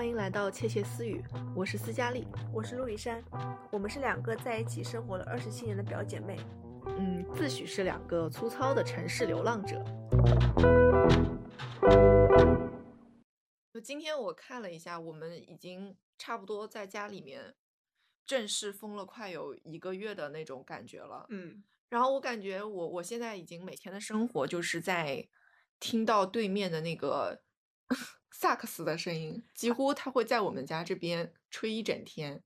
欢迎来到窃窃私语，我是斯嘉丽，我是陆以山，我们是两个在一起生活了二十七年的表姐妹，嗯，自诩是两个粗糙的城市流浪者。就今天我看了一下，我们已经差不多在家里面正式封了快有一个月的那种感觉了，嗯，然后我感觉我我现在已经每天的生活就是在听到对面的那个萨克斯的声音，几乎他会在我们家这边吹一整天。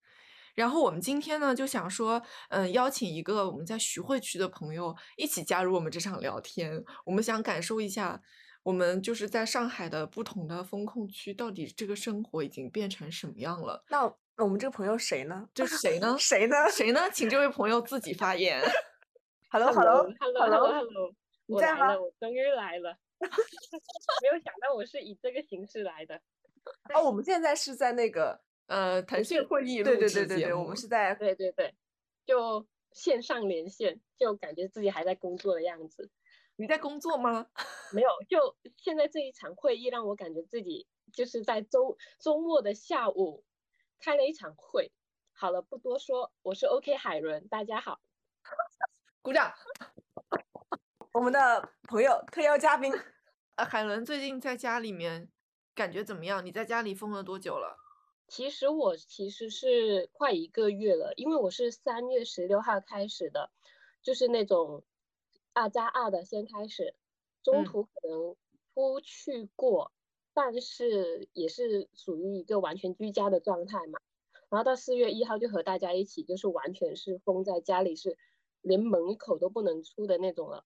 然后我们今天呢就想说，嗯，邀请一个我们在徐汇区的朋友一起加入我们这场聊天。我们想感受一下，我们就是在上海的不同的风控区，到底这个生活已经变成什么样了？那我们这个朋友谁呢？这是谁呢？谁呢？谁呢？请这位朋友自己发言。Hello，Hello，Hello，Hello，我在吗来了，我终于来了，没有想到我是以这个形式来的。哦，我们现在是在那个，呃，腾讯会议对录对对对对，我们是在对对对，就线上连线，就感觉自己还在工作的样子。你在工作吗？没有，就现在这一场会议让我感觉自己就是在周周末的下午开了一场会。好了，不多说，我是 OK 海伦，大家好。鼓掌。我们的朋友特邀嘉宾，呃，海伦最近在家里面感觉怎么样？你在家里封了多久了？其实我其实是快一个月了，因为我是三月十六号开始的，就是那种二加二的先开始，中嗯途可能出去过，但是也是属于一个完全居家的状态嘛。然后到四月一号就和大家一起，就是完全是封在家里，是连门口都不能出的那种了。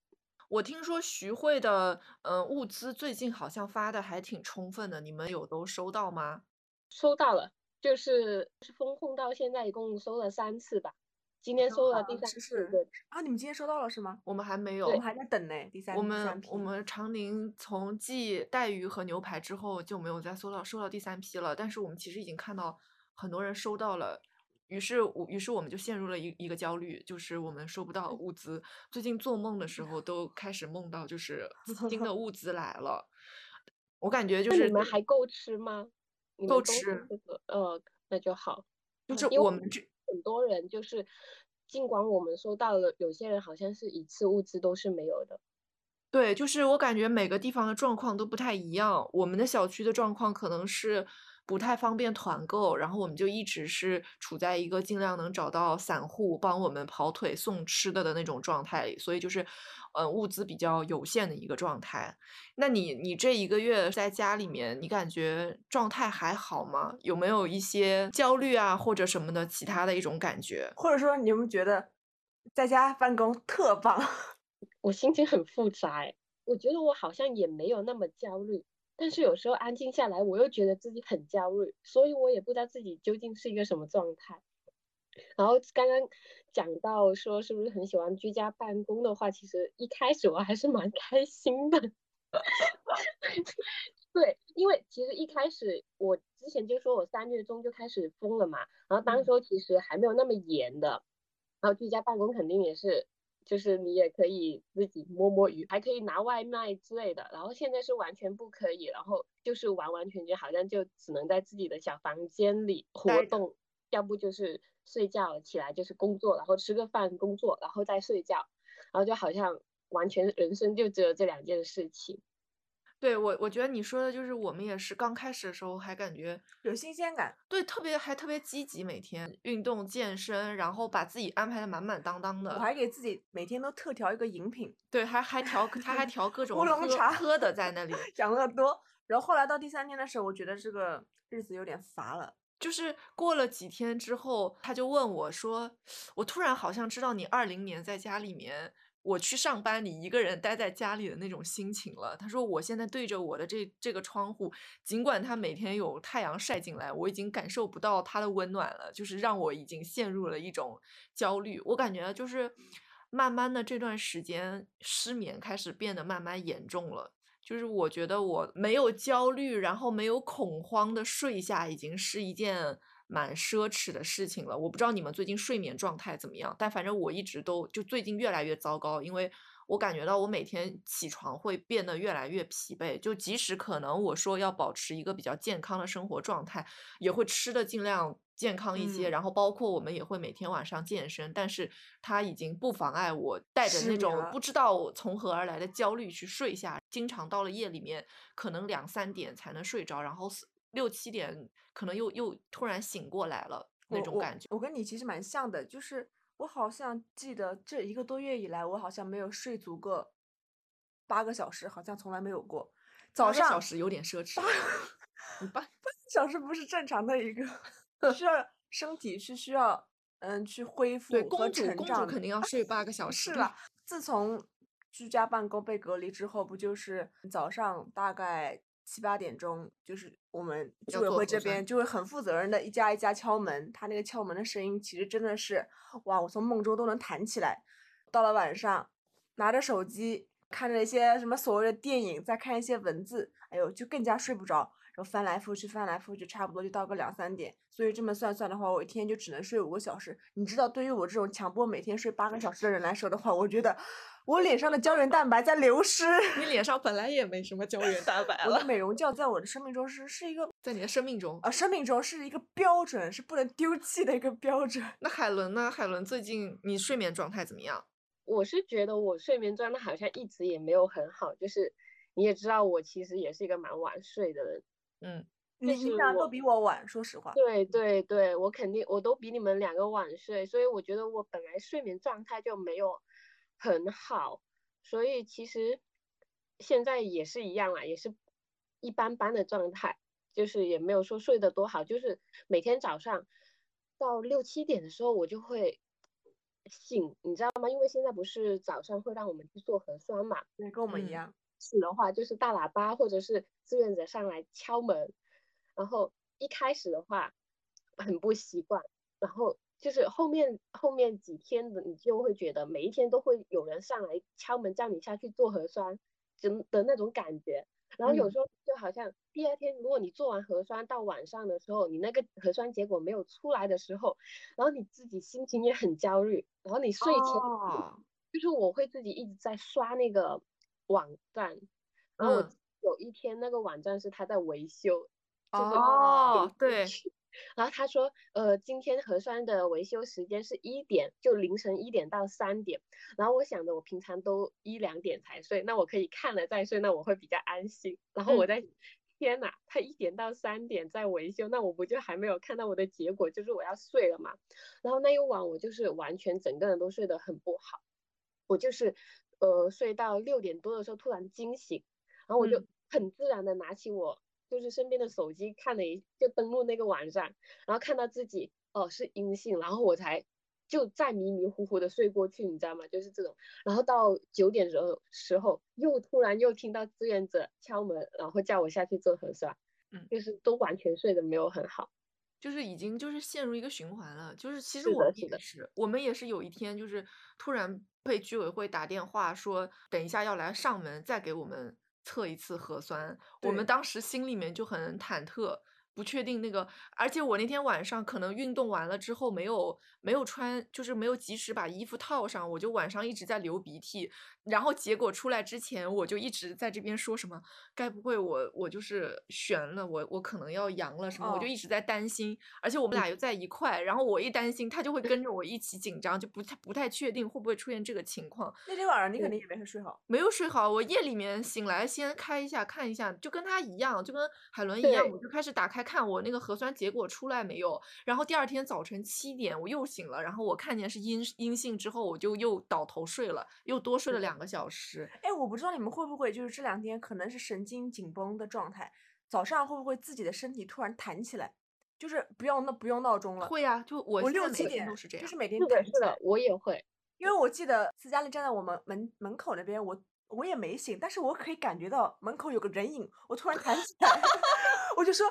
我听说徐汇的嗯、呃物资最近好像发的还挺充分的，你们有都收到吗？收到了，就是是封控到现在一共收了三次吧，今天收了第三次，是是对。啊，你们今天收到了是吗？我们还没有。我们还在等呢，第三我们我们长宁从寄带鱼和牛排之后就没有再收到收到第三批了，但是我们其实已经看到很多人收到了，于是我于是我们就陷入了一一个焦虑，就是我们收不到物资。最近做梦的时候都开始梦到就是 新的物资来了，我感觉就是你们还够吃吗？够吃这个呃，那就好。就是我们这很多人就是，尽管我们收到了，有些人好像是一次物资都是没有的。对，就是我感觉每个地方的状况都不太一样。我们的小区的状况可能是不太方便团购，然后我们就一直是处在一个尽量能找到散户帮我们跑腿送吃的的那种状态里，所以就是，嗯，物资比较有限的一个状态。那你你这一个月在家里面，你感觉状态还好吗？有没有一些焦虑啊或者什么的其他的一种感觉？或者说你们觉得在家办公特棒？我心情很复杂哎，我觉得我好像也没有那么焦虑，但是有时候安静下来，我又觉得自己很焦虑，所以我也不知道自己究竟是一个什么状态。然后刚刚讲到说是不是很喜欢居家办公的话，其实一开始我还是蛮开心的。对，因为其实一开始我之前就说我三月中就开始封了嘛，然后当嗯时候其实还没有那么严的，然后居家办公肯定也是，就是你也可以自己摸摸鱼，还可以拿外卖之类的。然后现在是完全不可以，然后就是完完全全好像就只能在自己的小房间里活动，要不就是睡觉起来就是工作，然后吃个饭工作，然后再睡觉，然后就好像完全人生就只有这两件事情。对我，我觉得你说的就是我们也是刚开始的时候还感觉有新鲜感，对，特别还特别积极，每天运动健身，然后把自己安排的满满当当的。我还给自己每天都特调一个饮品，对，还还调，他还调各种乌龙茶喝的在那里。养乐多。然后后来到第三天的时候，我觉得这个日子有点乏了。就是过了几天之后，他就问我说：“我突然好像知道你二零年在家里面，我去上班，你一个人待在家里的那种心情了。”他说：“我现在对着我的这这个窗户，尽管它每天有太阳晒进来，我已经感受不到它的温暖了，就是让我已经陷入了一种焦虑。我感觉就是慢慢的这段时间失眠开始变得慢慢严重了。”就是我觉得我没有焦虑，然后没有恐慌的睡下，已经是一件蛮奢侈的事情了。我不知道你们最近睡眠状态怎么样，但反正我一直都就最近越来越糟糕，因为我感觉到我每天起床会变得越来越疲惫。就即使可能我说要保持一个比较健康的生活状态，也会吃的尽量健康一些。嗯然后包括我们也会每天晚上健身，但是它已经不妨碍我带着那种不知道我从何而来的焦虑去睡下。经常到了夜里面，可能两三点才能睡着，然后四六七点可能又又突然醒过来了那种感觉。我跟你其实蛮像的，就是我好像记得这一个多月以来，我好像没有睡足个八个小时，好像从来没有过。早八个小时有点奢侈。八八个小时不是正常的一个，需要身体是需要嗯去恢复对和公主公主肯定要睡八个小时的是啦，自从居家办公被隔离之后，不就是早上大概七八点钟，就是我们居委会这边就会很负责任的一家一家敲门，他那个敲门的声音其实真的是哇，我从梦中都能弹起来。到了晚上，拿着手机看着一些什么所谓的电影，再看一些文字，哎呦，就更加睡不着。然后翻来覆去，翻来覆去，差不多就到个两三点。所以这么算算的话，我一天就只能睡五个小时。你知道，对于我这种强迫每天睡八个小时的人来说的话，我觉得我脸上的胶原蛋白在流失。你脸上本来也没什么胶原蛋白了我的，美容觉在我的生命中是是一个在你的生命中。呃生命中是一个标准，是不能丢弃的一个标准。那海伦呢？海伦最近你睡眠状态怎么样？我是觉得我睡眠状态好像一直也没有很好，就是你也知道我其实也是一个蛮晚睡的人。嗯，你就是我你俩都比我晚，说实话。对对对，我肯定我都比你们两个晚睡，所以我觉得我本来睡眠状态就没有很好，所以其实现在也是一样啦，也是一般般的状态，就是也没有说睡得多好，就是每天早上到六七点的时候我就会醒，你知道吗？因为现在不是早上会让我们去做核酸嘛，对，跟我们一嗯样。是的话，就是大喇叭或者是志愿者上来敲门，然后一开始的话很不习惯，然后就是后面后面几天的你就会觉得每一天都会有人上来敲门叫你下去做核酸，真的那种感觉。然后有嗯。时候就好像第二天，如果你做完核酸到晚上的时候，你那个核酸结果没有出来的时候，然后你自己心情也很焦虑，然后你睡前哦，就是我会自己一直在刷那个网站，然后有一天那个网站是他在维修，就是哦对去 然后他说，呃，今天核酸的维修时间是一点，就凌晨一点到三点。然后我想着我平常都一两点才睡，那我可以看了再睡，那我会比较安心。然后我在，天呐，他一点到三点在维修，那我不就还没有看到我的结果，就是我要睡了嘛。然后那一晚我就是完全整个人都睡得很不好，我就是呃睡到六点多的时候突然惊醒，然后我就嗯很自然的拿起我就是身边的手机看了一就登录那个网站，然后看到自己哦是阴性，然后我才就再迷迷糊糊的睡过去，你知道吗？就是这种，然后到九点时候时候又突然又听到志愿者敲门，然后叫我下去做核酸，嗯就是都完全睡得没有很好。就是已经就是陷入一个循环了。就是其实我也是，我们也是有一天就是突然被居委会打电话说，等一下要来上门再给我们测一次核酸。我们当时心里面就很忐忑。不确定那个，而且我那天晚上可能运动完了之后没有没有穿，就是没有及时把衣服套上，我就晚上一直在流鼻涕，然后结果出来之前我就一直在这边说什么，该不会我我就是悬了，我我可能要阳了什么，我就哦。一直在担心，而且我们俩又在一块，然后我一担心他就会跟着我一起紧张，就不太不太确定会不会出现这个情况，那天晚上你。肯定也没睡好。没有睡好，我夜里面醒来先开一下看一下，就跟他一样，就跟海伦一样，我就开始打开看我那个核酸结果出来没有。然后第二天早晨七点我又醒了，然后我看见是阴阴性之后，我就又倒头睡了，又多睡了两个小时。哎，我不知道你们会不会就是这两天可能是神经紧绷的状态，早上会不会自己的身体突然弹起来，就是不用那不用闹钟了，会啊，就我我现在每天六七点都是这样就。是每天是的，弹起来是的，。我也会。因为我记得斯嘉丽站在我们门门口那边，我我也没醒，但是我可以感觉到门口有个人影，我突然弹起来，我就说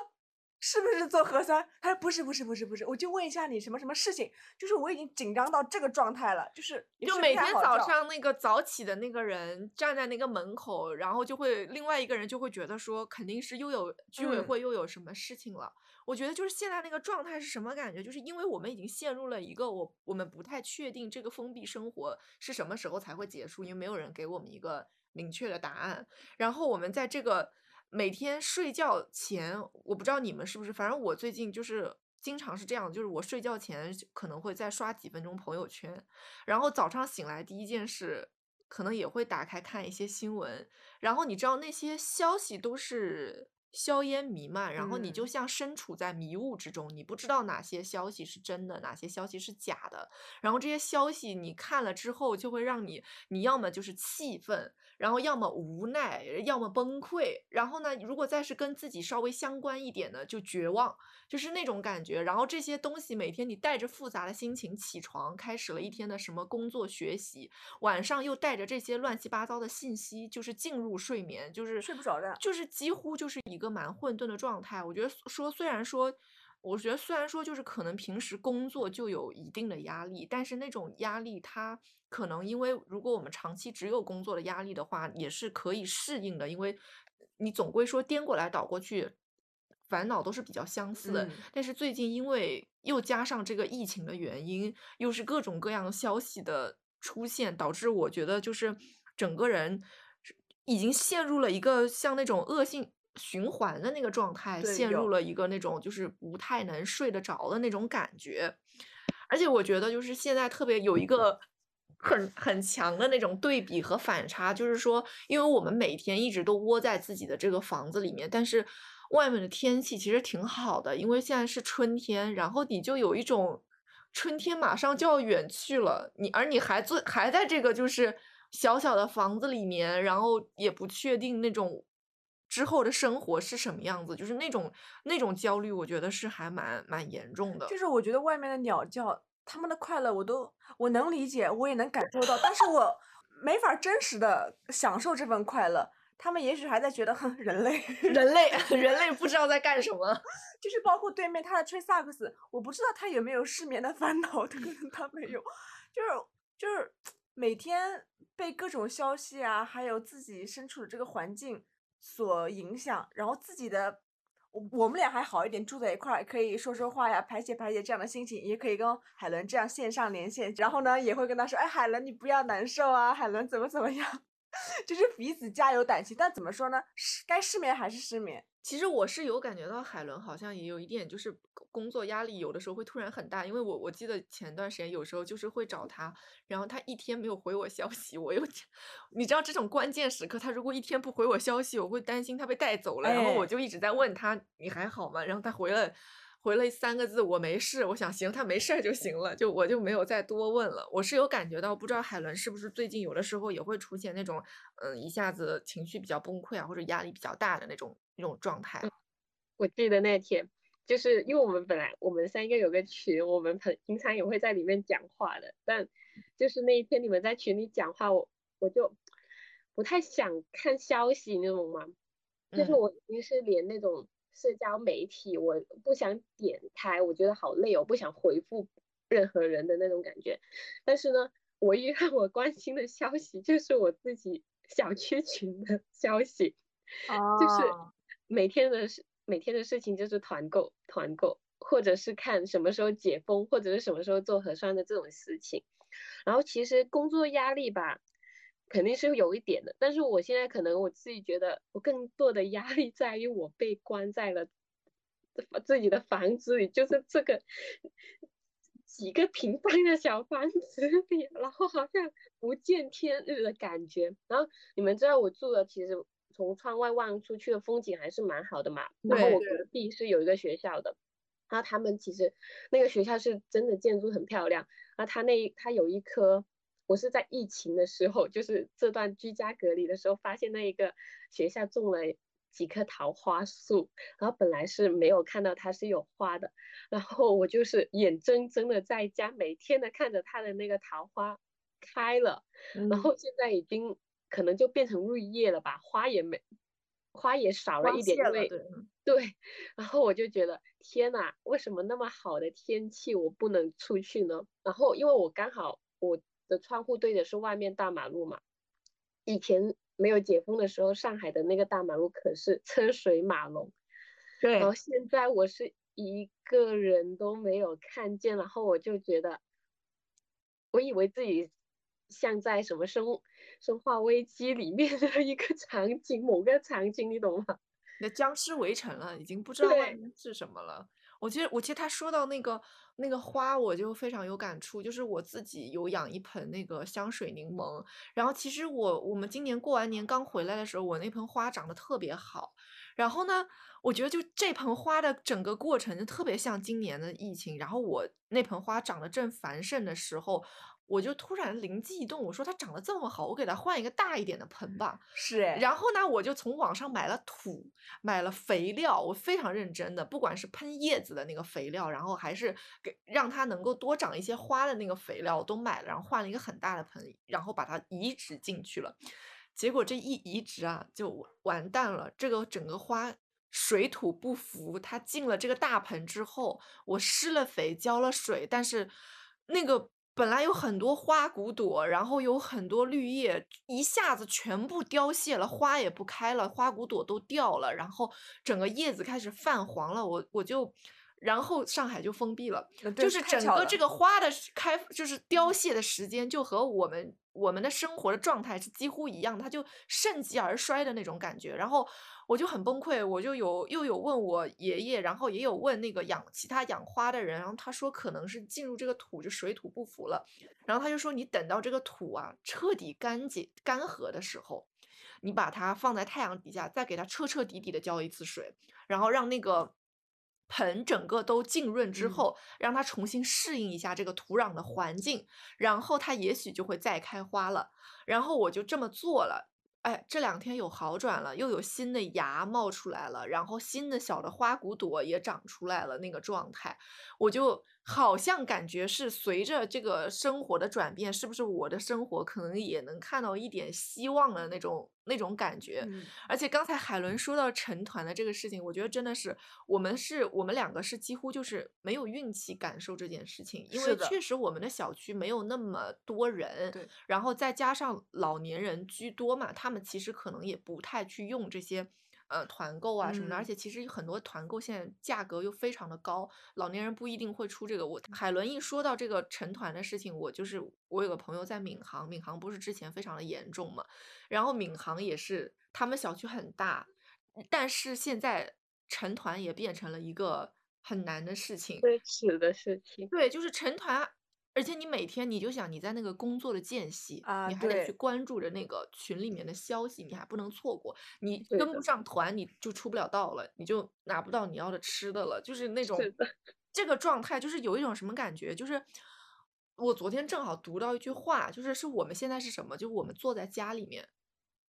是不是做核酸？他说不是不是不是不是，我就问一下你什么什么事情，就是我已经紧张到这个状态了，就是就每天早上那个早起的那个人站在那个门口，然后就会另外一个人就会觉得说，肯定是又有居委嗯会又有什么事情了。我觉得就是现在那个状态是什么感觉？就是因为我们已经陷入了一个我我们不太确定这个封闭生活是什么时候才会结束，因为没有人给我们一个明确的答案。然后我们在这个每天睡觉前，我不知道你们是不是，反正我最近就是经常是这样，就是我睡觉前可能会再刷几分钟朋友圈，然后早上醒来第一件事，可能也会打开看一些新闻，然后你知道那些消息都是硝烟弥漫，然后你就嗯。像身处在迷雾之中，你不知道哪些消息是真的，哪些消息是假的，然后这些消息你看了之后，就会让你，你要么就是气愤，然后要么无奈，要么崩溃，然后呢，如果再是跟自己稍微相关一点的，就绝望，就是那种感觉。然后这些东西每天你带着复杂的心情起床，开始了一天的什么工作学习，晚上又带着这些乱七八糟的信息，就是进入睡眠，就是睡不着的就是几乎就是一个蛮混沌的状态。我觉得说虽然说。我觉得虽然说就是可能平时工作就有一定的压力，但是那种压力它可能因为如果我们长期只有工作的压力的话，也是可以适应的，因为你总归说颠过来倒过去，烦恼都是比较相似的。嗯但是最近因为又加上这个疫情的原因，又是各种各样消息的出现，导致我觉得就是整个人已经陷入了一个像那种恶性循环的那个状态，陷入了一个那种就是不太能睡得着的那种感觉。而且我觉得就是现在特别有一个很很强的那种对比和反差，就是说，因为我们每天一直都窝在自己的这个房子里面，但是外面的天气其实挺好的，因为现在是春天，然后你就有一种春天马上就要远去了，你而你还做还在这个就是小小的房子里面，然后也不确定那种。之后的生活是什么样子？就是那种那种焦虑，我觉得是还蛮蛮严重的。就是我觉得外面的鸟叫，他们的快乐我都我能理解，我也能感受到，但是我没法真实的享受这份快乐。他们也许还在觉得，哼，人类，人类 人类不知道在干什么。就是包括对面他在吹萨克斯，我不知道他有没有失眠的烦恼，可能他没有，就是就是每天被各种消息啊，还有自己身处的这个环境所影响，然后自己的。我我们俩还好一点，住在一块儿可以说说话呀，排解排解这样的心情，也可以跟海伦这样线上连线，然后呢也会跟他说，哎，海伦你不要难受啊，海伦怎么怎么样，就是彼此加油打气。但怎么说呢，失该失眠还是失眠。其实我是有感觉到海伦好像也有一点，就是工作压力有的时候会突然很大，因为我我记得前段时间有时候就是会找他，然后他一天没有回我消息，我又你知道这种关键时刻，他如果一天不回我消息，我会担心他被带走了，然后我哎就一直在问他你还好吗？然后他回了。回了三个字，我没事。我想行，他没事儿就行了，就我就没有再多问了。我是有感觉到，不知道海伦是不是最近有的时候也会出现那种，嗯，一下子情绪比较崩溃啊，或者压力比较大的那种那种状态。我记得那天，就是因为我们本来我们三个有个群，我们很平常也会在里面讲话的，但就是那一天你们在群里讲话，我我就不太想看消息那种嘛，就是嗯我已经是连那种社交媒体我不想点开，我觉得好累我，不想回复任何人的那种感觉。但是呢，唯一让我关心的消息就是我自己小区群的消息，就是哦每天的事，每天的事情就是团购，团购，或者是看什么时候解封，或者是什么时候做核酸的这种事情。然后其实工作压力吧，肯定是有一点的，但是我现在可能我自己觉得，我更多的压力在于我被关在了自己的房子里，就是这个几个平方的小房子里，然后好像不见天日的感觉。然后你们知道我住的其实从窗外望出去的风景还是蛮好的嘛，然后我隔壁是有一个学校的。然后他们其实那个学校是真的建筑很漂亮，然后他那他有一棵，我是在疫情的时候，就是这段居家隔离的时候，发现那一个学校种了几棵桃花树，然后本来是没有看到它是有花的，然后我就是眼睁睁的在家每天的看着它的那个桃花开了，然嗯后现在已经可能就变成绿叶了吧，花也没花也少了一点，因为 对，然后我就觉得天呐，为什么那么好的天气我不能出去呢？然后因为我刚好我的窗户对的是外面大马路嘛，以前没有解封的时候，上海的那个大马路可是车水马龙，对然后现在我是一个人都没有看见，然后我就觉得，我以为自己像在什么生生化危机里面的一个场景，某个场景，你懂吗？那僵尸围城了，已经不知道外面是什么了。我其实，我其实他说到那个那个花，我就非常有感触。就是我自己有养一盆那个香水柠檬，然后其实我我们今年过完年刚回来的时候，我那盆花长得特别好。然后呢，我觉得就这盆花的整个过程就特别像今年的疫情。然后我那盆花长得正繁盛的时候，我就突然灵机一动，我说它长得这么好，我给它换一个大一点的盆吧。是哎，然后呢，我就从网上买了土，买了肥料，我非常认真的，不管是喷叶子的那个肥料，然后还是给让它能够多长一些花的那个肥料，我都买了，然后换了一个很大的盆，然后把它移植进去了。结果这一移植啊，就完蛋了，这个整个花水土不服，它进了这个大盆之后，我施了肥，浇了水，但是那个本来有很多花骨朵，然后有很多绿叶，一下子全部凋谢了，花也不开了，花骨朵都掉了，然后整个叶子开始泛黄了，我我就。然后上海就封闭了，就是整个这个花的开，就是凋谢的时间，就和我们我们的生活的状态是几乎一样的，它就盛极而衰的那种感觉。然后我就很崩溃，我就有又有问我爷爷，然后也有问那个养其他养花的人，然后他说可能是进入这个土就水土不服了，然后他就说你等到这个土啊彻底干结干涸的时候，你把它放在太阳底下，再给它彻彻底底的浇一次水，然后让那个。盆整个都浸润之嗯后，让它重新适应一下这个土壤的环境，然后它也许就会再开花了。然后我就这么做了，哎，这两天有好转了，又有新的芽冒出来了，然后新的小的花骨朵也长出来了，那个状态，我就好像感觉是随着这个生活的转变，是不是我的生活可能也能看到一点希望的那种那种感觉？嗯而且刚才海伦说到成团的这个事情，我觉得真的是我们是我们两个是几乎就是没有运气感受这件事情，因为确实我们的小区没有那么多人，对，然后再加上老年人居多嘛，他们其实可能也不太去用这些。呃，团购啊什么的，而嗯且其实很多团购现在价格又非常的高，老年人不一定会出这个。我海伦一说到这个成团的事情，我就是我有个朋友在闵行，闵行不是之前非常的严重嘛，然后闵行也是他们小区很大，但是现在成团也变成了一个很难的事情。奢侈的事情。对，就是成团，而且你每天你就想你在那个工作的间隙，啊你还得去关注着那个群里面的消息，你还不能错过。你跟不上团，你就出不了道了，你就拿不到你要的吃的了，就是那种是这个状态，就是有一种什么感觉，就是我昨天正好读到一句话，就是是我们现在是什么？就我们坐在家里面。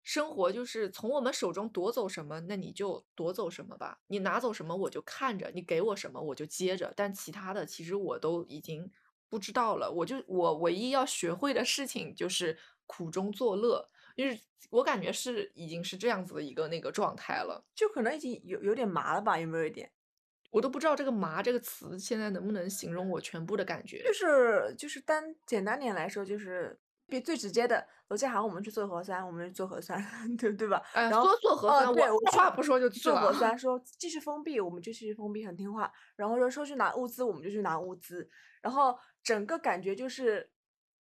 生活就是从我们手中夺走什么，那你就夺走什么吧。你拿走什么，我就看着；你给我什么，我就接着。但其他的，其实我都已经不知道了。我就我唯一要学会的事情就是苦中作乐，就是我感觉是已经是这样子的一个那个状态了。就可能已经有有点麻了吧？有没有一点？我都不知道这个“麻”这个词现在能不能形容我全部的感觉。就是就是单简单点来说，就是比最直接的，楼下喊我们去做核酸，我们就做核酸，对对吧？哎，然后说做核哦酸，对我去我二话不说就去。做核酸，说继续封闭，我们就继续封闭，很听话。然后说说去拿物资，我们就去拿物资。然后整个感觉就是，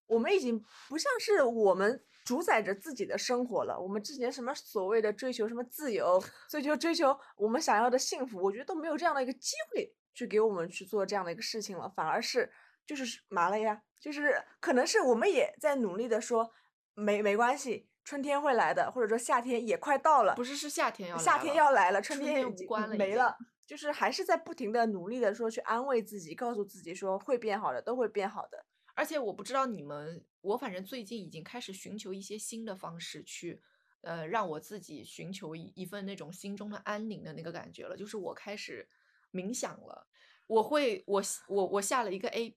我们已经不像是我们主宰着自己的生活了。我们之前什么所谓的追求什么自由，追求追求我们想要的幸福，我觉得都没有这样的一个机会去给我们去做这样的一个事情了，反而是就是麻了呀，就是可能是我们也在努力的说，没没关系。春天会来的，或者说夏天也快到了，不是，是夏天要来夏天了要来了，春春天已经关了已经没了，就是还是在不停的努力的说去安慰自己，告诉自己说会变好的，都会变好的。而且我不知道你们，我反正最近已经开始寻求一些新的方式去，呃，让我自己寻求一一份那种心中的安宁的那个感觉了。就是我开始冥想了，我会，我我我下了一个 A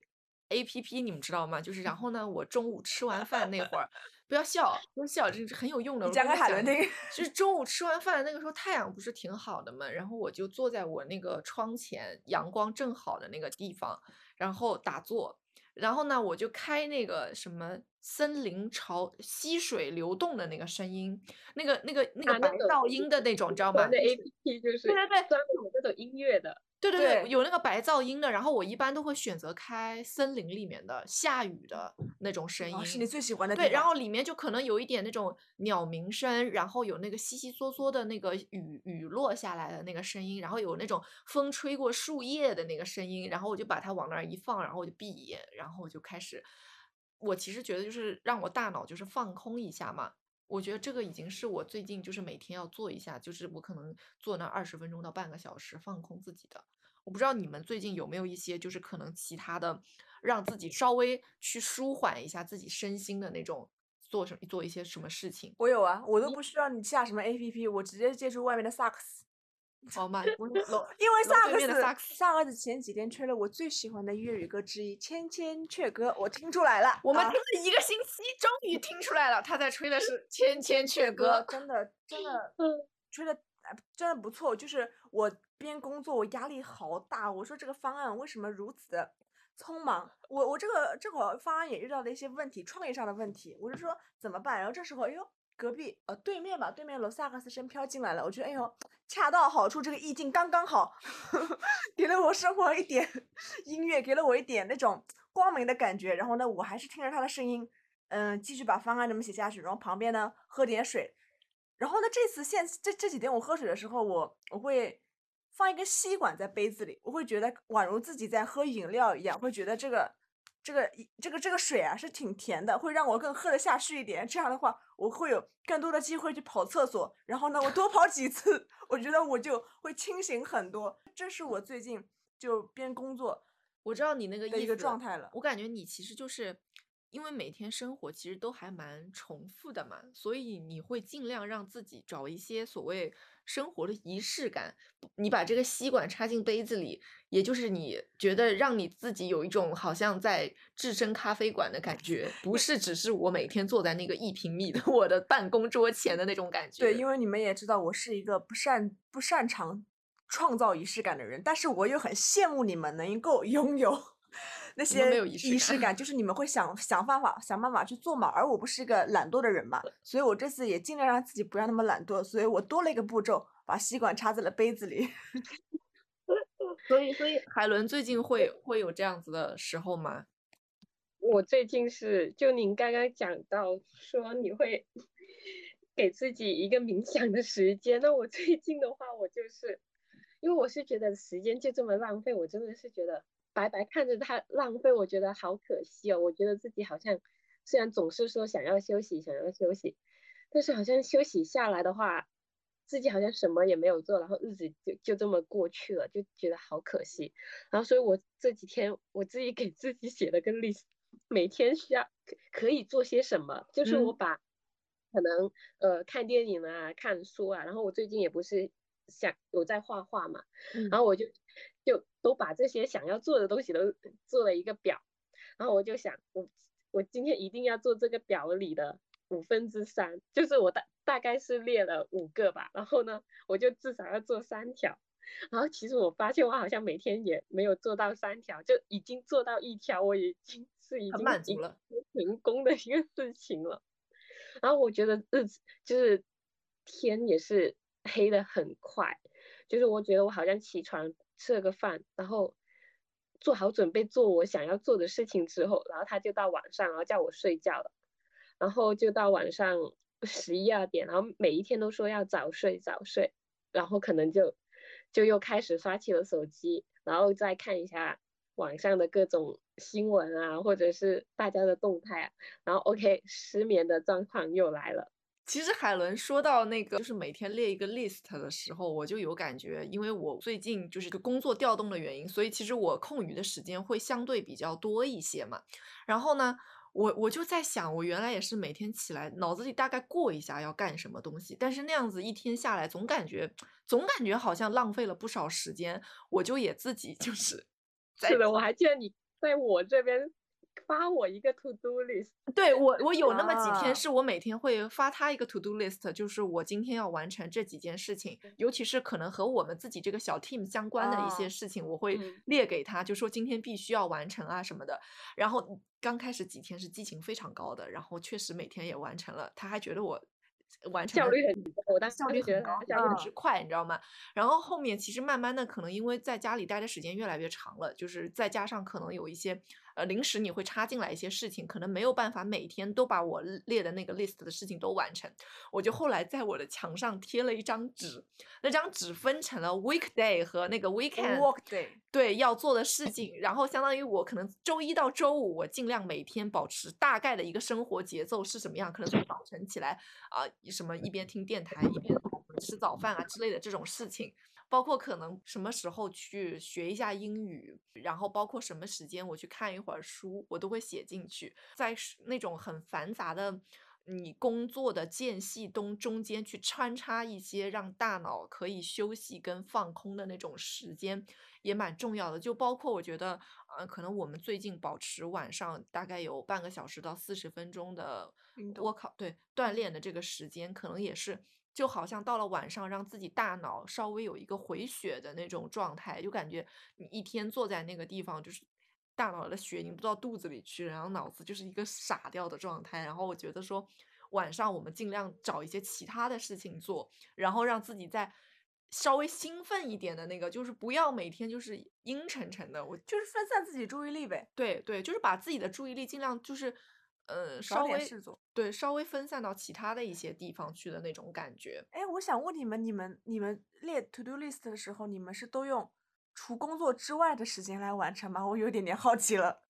A P P，你们知道吗？就是然后呢，我中午吃完饭那会儿，不要笑，不要笑，这是很有用的。讲给我跟你讲海伦听。就是中午吃完饭那个时候太阳不是挺好的嘛，然后我就坐在我那个窗前，阳光正好的那个地方，然后打坐，然后呢我就开那个什么森林潮溪水流动的那个声音，那个那个那个白噪音的那种，你知道吗？的就是 A P P 就是对对对专门有那种音乐的，对对对，对有那个白噪音的，然后我一般都会选择开森林里面的下雨的那种声音，哦，是你最喜欢的对，然后里面就可能有一点那种鸟鸣声，然后有那个悉悉嗦嗦的那个雨雨落下来的那个声音，然后有那种风吹过树叶的那个声音，然后我就把它往那儿一放，然后我就闭眼，然后我就开始，我其实觉得就是让我大脑就是放空一下嘛。我觉得这个已经是我最近就是每天要做一下，就是我可能做那二十分钟到半个小时放空自己的。我不知道你们最近有没有一些就是可能其他的让自己稍微去舒缓一下自己身心的那种做什么做一些什么事情。我有啊，我都不需要你下什么 A P P，我直接借助外面的萨克斯。好嘛，不是楼因为萨克斯，萨克斯前几天吹了我最喜欢的粤语歌之一《千千阙歌》，我听出来了。啊我们听了一个星期，终于听出来了，他在吹的是《千千阙歌》。真的真 的嗯，吹的真的不错。就是我边工作，我压力好大。我说这个方案为什么如此的匆忙？我我这个这会方案也遇到了一些问题，创意上的问题。我就说怎么办？然后这时候，哎呦，隔壁呃对面吧，对面楼萨克斯声飘进来了。我觉得哎呦，恰到好处，这个意境刚刚好，给了我生活一点 音乐，给了我一点那种光明的感觉。然后呢，我还是听着他的声音，嗯，继续把方案这么写下去。然后旁边呢，喝点水。然后呢，这次现这这几天我喝水的时候，我我会放一根吸管在杯子里，我会觉得宛如自己在喝饮料一样，会觉得这个这个一这个这个水啊是挺甜的，会让我更喝得下去一点。这样的话，我会有更多的机会去跑厕所。然后呢，我多跑几次，我觉得我就会清醒很多。这是我最近就边工作我知道你那个一个状态了。我感觉你其实就是因为每天生活其实都还蛮重复的嘛，所以你会尽量让自己找一些所谓生活的仪式感。你把这个吸管插进杯子里，也就是你觉得让你自己有一种好像在置身咖啡馆的感觉，不是只是我每天坐在那个一平米的 我的办公桌前的那种感觉。对，因为你们也知道，我是一个不擅不擅长创造仪式感的人，但是我又很羡慕你们能够拥有那些有仪式感仪式感，就是你们会想想办法想办法去做嘛，而我不是一个懒惰的人嘛，所以我这次也尽量让自己不要那么懒惰，所以我多了一个步骤，把吸管插在了杯子里。所以所以海伦最近会会有这样子的时候吗？我最近是就您刚刚讲到说你会 给自己一个冥想的时间，那我最近的话，我就是因为我是觉得时间就这么浪费，我真的是觉得白白看着它浪费，我觉得好可惜哦。我觉得自己好像虽然总是说想要休息，想要休息，但是好像休息下来的话，自己好像什么也没有做，然后日子就就这么过去了，就觉得好可惜。然后所以我这几天我自己给自己写了个 list，每天需要可可以做些什么，就是我嗯把可能呃看电影啊、看书啊，然后我最近也不是想有在画画嘛，嗯然后我就就都把这些想要做的东西都做了一个表，然后我就想我我今天一定要做这个表里的五分之三，就是我大大概是列了五个吧，然后呢我就至少要做三条。然后其实我发现我好像每天也没有做到三条，就已经做到一条，我已经是已经一满足了成功的一个事情了。然后我觉得日子就是天也是黑的很快，就是我觉得我好像起床吃了个饭，然后做好准备做我想要做的事情之后，然后他就到晚上，然后叫我睡觉了，然后就到晚上 十一二点，然后每一天都说要早睡早睡，然后可能就就又开始刷起了手机，然后再看一下网上的各种新闻啊，或者是大家的动态啊，然后 OK 失眠的状况又来了。其实海伦说到那个，就是每天列一个 list 的时候，我就有感觉，因为我最近就是个工作调动的原因，所以其实我空余的时间会相对比较多一些嘛。然后呢，我我就在想，我原来也是每天起来脑子里大概过一下要干什么东西，但是那样子一天下来，总感觉总感觉好像浪费了不少时间，我就也自己就是 在是的，我还记得你在我这边发我一个 to do list。对我，我有那么几啊天是我每天会发他一个 to do list，就是我今天要完成这几件事情，尤其是可能和我们自己这个小 team 相关的一些啊事情，我会嗯列给他，就说今天必须要完成啊什么的。然后刚开始几天是激情非常高的，然后确实每天也完成了，他还觉得我完成效率很高，我当时效就觉得率很高，效率嗯很之快，你知道吗？然后后面其实慢慢的，可能因为在家里待的时间越来越长了，就是再加上可能有一些呃临时你会插进来一些事情，可能没有办法每天都把我列的那个 list 的事情都完成，我就后来在我的墙上贴了一张纸，那张纸分成了 weekday 和那个 weekend。对要做的事情，然后相当于我可能周一到周五，我尽量每天保持大概的一个生活节奏是什么样，可能从早晨起来啊、什么一边听电台一边吃早饭啊之类的这种事情，包括可能什么时候去学一下英语，然后包括什么时间我去看一会儿书，我都会写进去，在那种很繁杂的。你工作的间隙中中间去穿插一些让大脑可以休息跟放空的那种时间，也蛮重要的。就包括我觉得，呃，可能我们最近保持晚上大概有半个小时到四十分钟的我靠，对锻炼的这个时间，可能也是就好像到了晚上，让自己大脑稍微有一个回血的那种状态，就感觉你一天坐在那个地方，就是大脑的血凝不到肚子里去，然后脑子就是一个傻掉的状态。然后我觉得说，晚上我们尽量找一些其他的事情做，然后让自己在稍微兴奋一点的那个，就是不要每天就是阴沉沉的。我就是分散自己注意力呗，对对，就是把自己的注意力尽量就是，呃，稍微。对稍微分散到其他的一些地方去的那种感觉。哎，我想问你们，你们你们列 to do list 的时候，你们是都用除工作之外的时间来完成吗？我有一点点好奇了。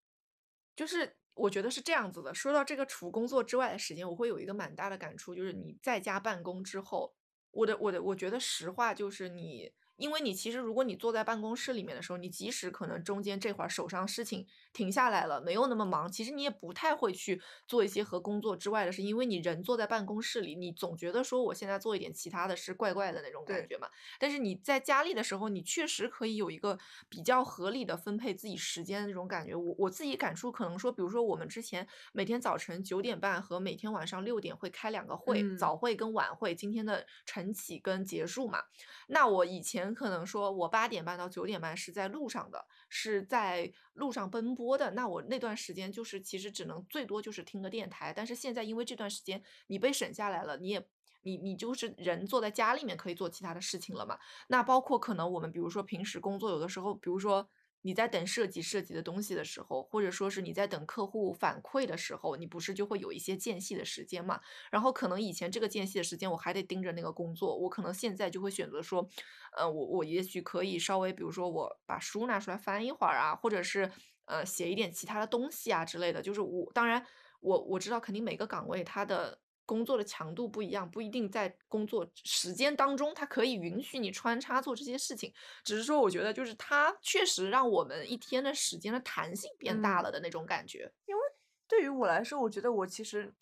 就是我觉得是这样子的。说到这个除工作之外的时间，我会有一个蛮大的感触，就是你在家办公之后，我的我的我觉得实话就是你，因为你其实如果你坐在办公室里面的时候，你即使可能中间这会儿手上事情停下来了，没有那么忙，其实你也不太会去做一些和工作之外的事，因为你人坐在办公室里，你总觉得说我现在做一点其他的事，怪怪的那种感觉嘛。但是你在家里的时候，你确实可以有一个比较合理的分配自己时间的那种感觉。我我自己感触可能说，比如说我们之前每天早晨九点半和每天晚上六点会开两个会，嗯早会跟晚会，今天的晨起跟结束嘛。那我以前可能说我八点半到九点半是在路上的，是在路上奔波的，那我那段时间就是其实只能最多就是听个电台，但是现在因为这段时间你被省下来了，你也。你你就是人坐在家里面可以做其他的事情了嘛？那包括可能我们比如说平时工作有的时候，比如说你在等设计设计的东西的时候，或者说是你在等客户反馈的时候，你不是就会有一些间隙的时间嘛？然后可能以前这个间隙的时间我还得盯着那个工作，我可能现在就会选择说，呃，我我也许可以稍微，比如说我把书拿出来翻一会儿啊，或者是呃写一点其他的东西啊之类的。就是我当然我我知道肯定每个岗位它的。工作的强度不一样，不一定在工作时间当中，它可以允许你穿插做这些事情。只是说，我觉得就是它确实让我们一天的时间的弹性变大嗯了的那种感觉。因为对于我来说，我觉得我其实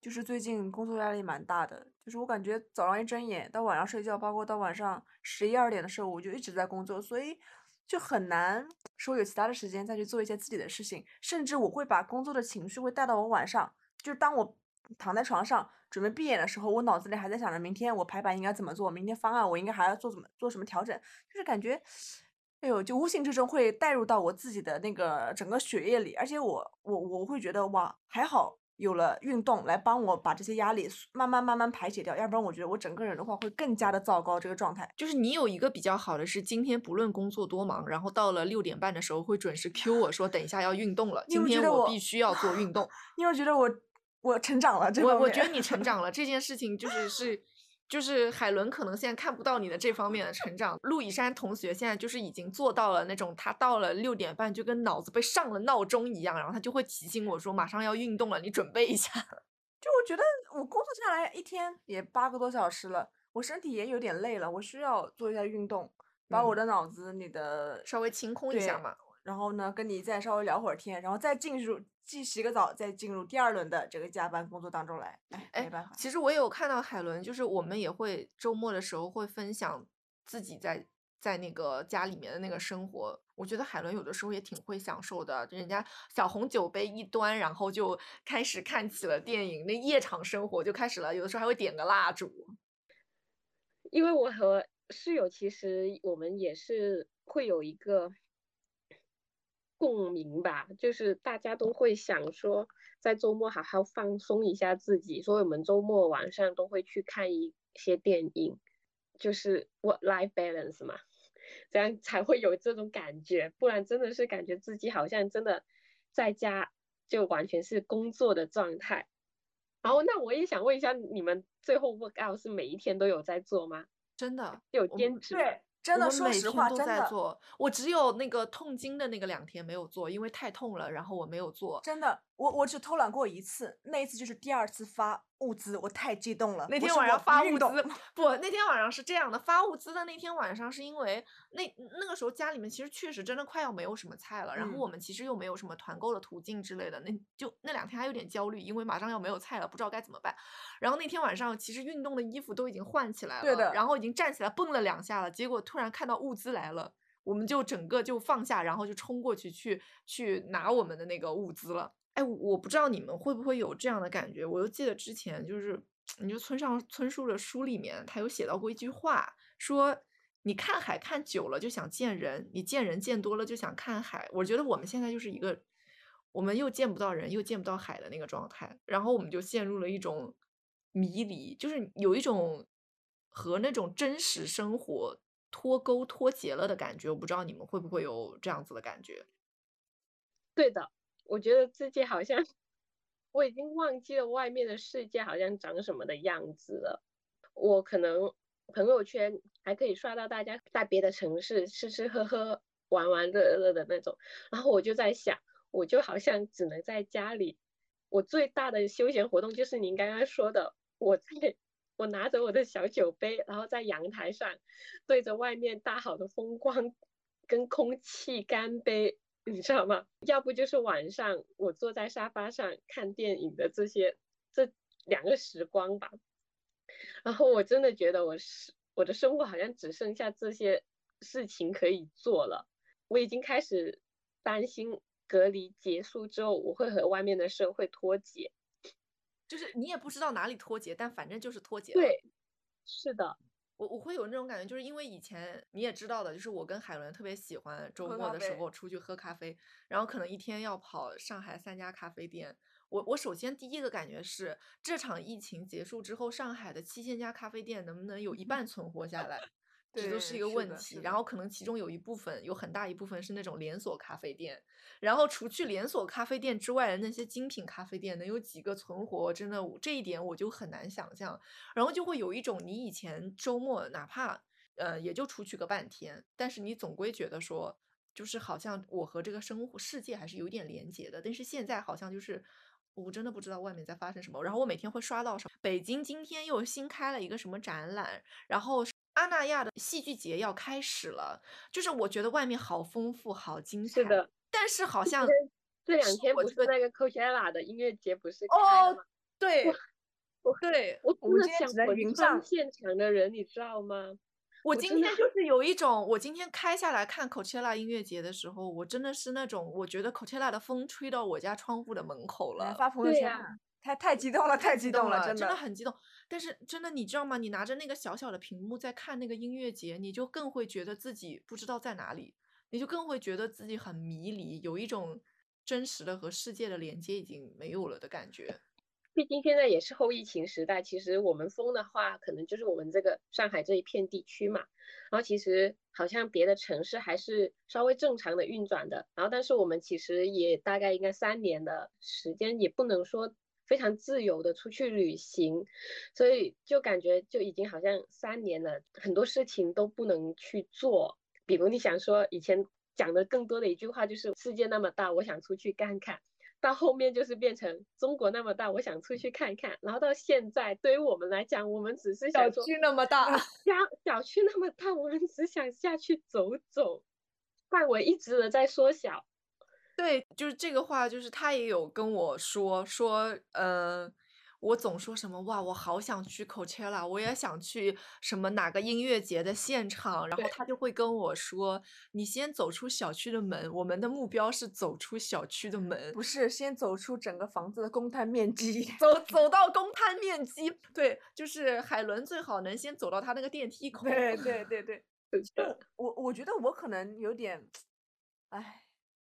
就是最近工作压力蛮大的，就是我感觉早上一睁眼到晚上睡觉，包括到晚上十一二点的时候，我就一直在工作，所以就很难说有其他的时间再去做一些自己的事情，甚至我会把工作的情绪会带到我晚上，就是当我躺在床上准备闭眼的时候，我脑子里还在想着明天我排版应该怎么做，明天方案我应该还要做怎么做什么调整，就是感觉。哎呦，就无形之中会带入到我自己的那个整个血液里，而且我我我会觉得哇，还好有了运动来帮我把这些压力慢慢慢慢排解掉，要不然我觉得我整个人的话会更加的糟糕这个状态。就是你有一个比较好的是，今天不论工作多忙，然后到了六点半的时候会准时 Q 我说，等一下要运动了，你今天我必须要做运动。你有觉得我我成长了这我我觉得你 成长了，这件事情就是是。就是海伦可能现在看不到你的这方面的成长，陆以山同学现在就是已经做到了那种，他到了六点半就跟脑子被上了闹钟一样，然后他就会提醒我说马上要运动了，你准备一下。就我觉得我工作下来一天也八个多小时了，我身体也有点累了，我需要做一下运动，把我嗯的脑子、你的稍微清空一下嘛。然后呢，跟你再稍微聊会儿天，然后再进入既洗个澡，再进入第二轮的这个加班工作当中来。哎，哎没办法，其实我也有看到海伦，就是我们也会周末的时候会分享自己在在那个家里面的那个生活，我觉得海伦有的时候也挺会享受的。人家小红酒杯一端，然后就开始看起了电影，那夜场生活就开始了。有的时候还会点个蜡烛。因为我和室友其实我们也是会有一个共鸣吧，就是大家都会想说，在周末好好放松一下自己，所以我们周末晚上都会去看一些电影。就是 work life balance 嘛，这样才会有这种感觉，不然真的是感觉自己好像真的在家就完全是工作的状态。然后那我也想问一下，你们最后 work out 是每一天都有在做吗？真的有坚持？对，真的，说实话，都在做。我只有那个痛经的那个两天没有做，因为太痛了，然后我没有做。真的，我我只偷懒过一次，那一次就是第二次发。物资，我太激动了。那天晚上发物资，不，那天晚上是这样的，发物资的那天晚上是因为那那个时候家里面其实确实真的快要没有什么菜了，然后我们其实又没有什么团购的途径之类的，那就那两天还有点焦虑，因为马上要没有菜了，不知道该怎么办。然后那天晚上其实运动的衣服都已经换起来了，对的，然后已经站起来蹦了两下了，结果突然看到物资来了，我们就整个就放下，然后就冲过去去去拿我们的那个物资了。哎，我不知道你们会不会有这样的感觉。我就记得之前就是，你就村上春树的书里面，他有写到过一句话，说你看海看久了就想见人，你见人见多了就想看海。我觉得我们现在就是一个，我们又见不到人，又见不到海的那个状态，然后我们就陷入了一种迷离，就是有一种和那种真实生活脱钩脱节了的感觉。我不知道你们会不会有这样子的感觉？对的。我觉得自己好像我已经忘记了外面的世界好像长什么的样子了。我可能朋友圈还可以刷到大家在别的城市吃吃喝喝、玩玩乐乐的那种，然后我就在想，我就好像只能在家里。我最大的休闲活动就是您刚刚说的，我在我拿着我的小酒杯，然后在阳台上对着外面大好的风光跟空气干杯。你知道吗？要不就是晚上我坐在沙发上看电影的这些这两个时光吧。然后我真的觉得我是我的生活好像只剩下这些事情可以做了。我已经开始担心隔离结束之后我会和外面的社会脱节。就是你也不知道哪里脱节，但反正就是脱节。对，是的。我我会有那种感觉，就是因为以前你也知道的，就是我跟海伦特别喜欢周末的时候出去喝咖啡，然后可能一天要跑上海三家咖啡店。我我首先第一个感觉是，这场疫情结束之后，上海的七千家咖啡店能不能有一半存活下来？这都是一个问题，然后可能其中有一部分，有很大一部分是那种连锁咖啡店，然后除去连锁咖啡店之外的那些精品咖啡店，能有几个存活？真的，这一点我就很难想象。然后就会有一种，你以前周末哪怕呃也就出去个半天，但是你总归觉得说，就是好像我和这个生活世界还是有点连接的。但是现在好像就是我真的不知道外面在发生什么。然后我每天会刷到什么，北京今天又新开了一个什么展览，然后。阿那亚的戏剧节要开始了，就是我觉得外面好丰富，好精彩。是的，但是好像这两天不是那个 Coachella 的音乐节不是开了吗？对，我对我真的想我上现场的人，你知道吗？我今天就是有一种，我今天开下来看 Coachella 音乐节的时候，我真的是那种，我觉得 Coachella 的风吹到我家窗户的门口了。发朋友圈，太太激动了，太激动了，真的很激动。但是真的，你知道吗？你拿着那个小小的屏幕在看那个音乐节，你就更会觉得自己不知道在哪里，你就更会觉得自己很迷离，有一种真实的和世界的连接已经没有了的感觉。毕竟现在也是后疫情时代，其实我们封的话，可能就是我们这个上海这一片地区嘛。然后其实好像别的城市还是稍微正常的运转的。然后但是我们其实也大概应该三年的时间，也不能说。非常自由的出去旅行，所以就感觉就已经好像三年了，很多事情都不能去做。比如你想说以前讲的更多的一句话就是世界那么大，我想出去看看，到后面就是变成中国那么大，我想出去看看。然后到现在，对于我们来讲，我们只是小区那么大，小小区那么大，我们只想下去走走，范围一直的在缩小。对，就是这个话，就是他也有跟我说说，呃，我总说什么哇，我好想去 Coachella，我也想去什么哪个音乐节的现场，然后他就会跟我说，你先走出小区的门，我们的目标是走出小区的门，不是先走出整个房子的公摊面积。走走到公摊面积，对，就是海伦最好能先走到他那个电梯口。对对对对，我我觉得我可能有点，哎，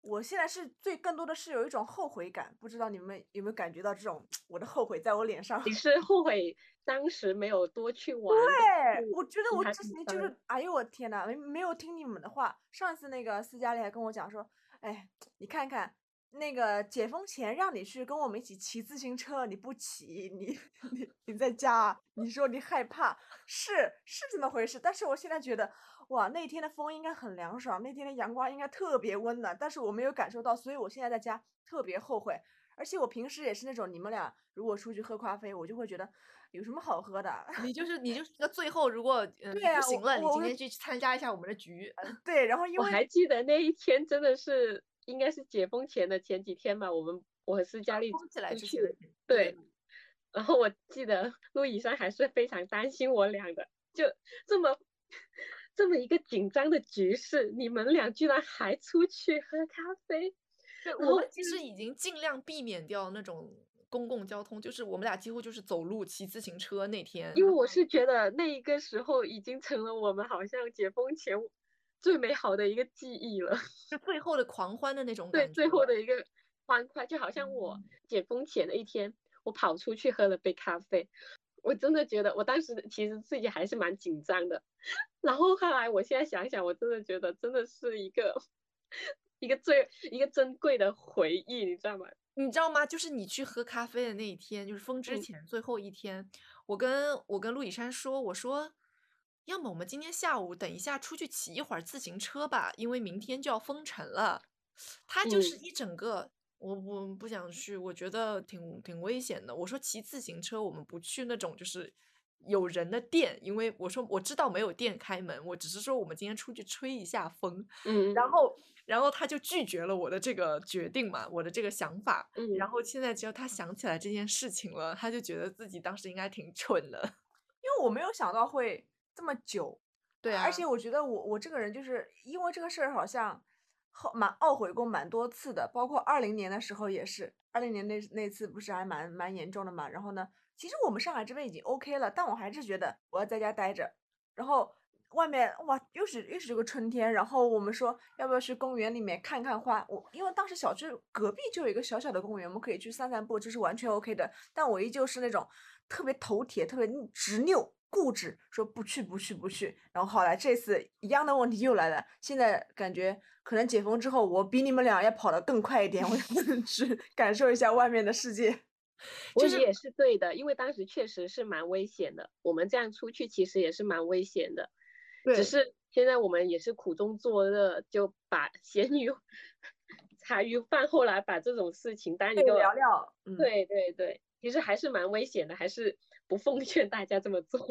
我现在是最更多的是有一种后悔感，不知道你们有没有感觉到这种我的后悔在我脸上。你 是后悔当时没有多去玩？对，我觉得我之前就是方，哎呦我天呐，没没有听你们的话。上次那个斯嘉丽还跟我讲说，哎，你看看那个解封前让你去跟我们一起骑自行车，你不骑，你 你你在家，你说你害怕，是是这么回事。但是我现在觉得，哇，那天的风应该很凉爽，那天的阳光应该特别温暖，但是我没有感受到，所以我现在在家特别后悔。而且我平时也是那种，你们俩如果出去喝咖啡，我就会觉得有什么好喝的，你就 是你就是那最后如果嗯不行了，你今天去参加一下我们的局。对，然后因为我还记得那一天真的是应该是解封前的前几天吧，我们我和斯嘉丽封起来出去之前的对，然后我记得陆以山还是非常担心我俩的，就这么这么一个紧张的局势，你们俩居然还出去喝咖啡，对，我们其实已经尽量避免掉那种公共交通，就是我们俩几乎就是走路、骑自行车那天。因为我是觉得那一个时候已经成了我们好像解封前最美好的一个记忆了。就最后的狂欢的那种对，感觉。最后的一个欢快，就好像我嗯解封前的一天，我跑出去喝了杯咖啡，我真的觉得我当时其实自己还是蛮紧张的。然后后来我现在想想，我真的觉得真的是一个一个最一个珍贵的回忆，你知道吗？你知道吗？就是你去喝咖啡的那一天，就是封之嗯前最后一天，我跟我跟陆以山说，我说，要么我们今天下午等一下出去骑一会儿自行车吧，因为明天就要封城了。他就是嗯一整个，我我不想去，我觉得挺挺危险的。我说骑自行车，我们不去那种就是有人的店，因为我说我知道没有店开门，我只是说我们今天出去吹一下风。嗯，然后，然后他就拒绝了我的这个决定嘛，我的这个想法。嗯，然后现在只要他想起来这件事情了，他就觉得自己当时应该挺蠢的。因为我没有想到会这么久，对啊，而且我觉得我我这个人就是因为这个事儿好像后蛮懊悔过蛮多次的，包括二零年的时候也是，二零年那那次不是还蛮蛮严重的嘛。然后呢，其实我们上海这边已经 OK 了，但我还是觉得我要在家待着。然后外面哇，又是又是这个春天，然后我们说要不要去公园里面看看花？我因为当时小区隔壁就有一个小小的公园，我们可以去散散步，这是完全 OK 的。但我依旧是那种特别头铁、特别执拗、固执，说不去、不去、不去。然后后来这次一样的问题又来了，现在感觉可能解封之后，我比你们俩要跑得更快一点，我想 去感受一下外面的世界。就是我也是对的，因为当时确实是蛮危险的，我们这样出去其实也是蛮危险的。对只是现在我们也是苦中作乐，就把 咸鱼茶余饭后来把这种事情当一，个聊聊，嗯，对对对，其实还是蛮危险的，还是不奉劝大家这么做。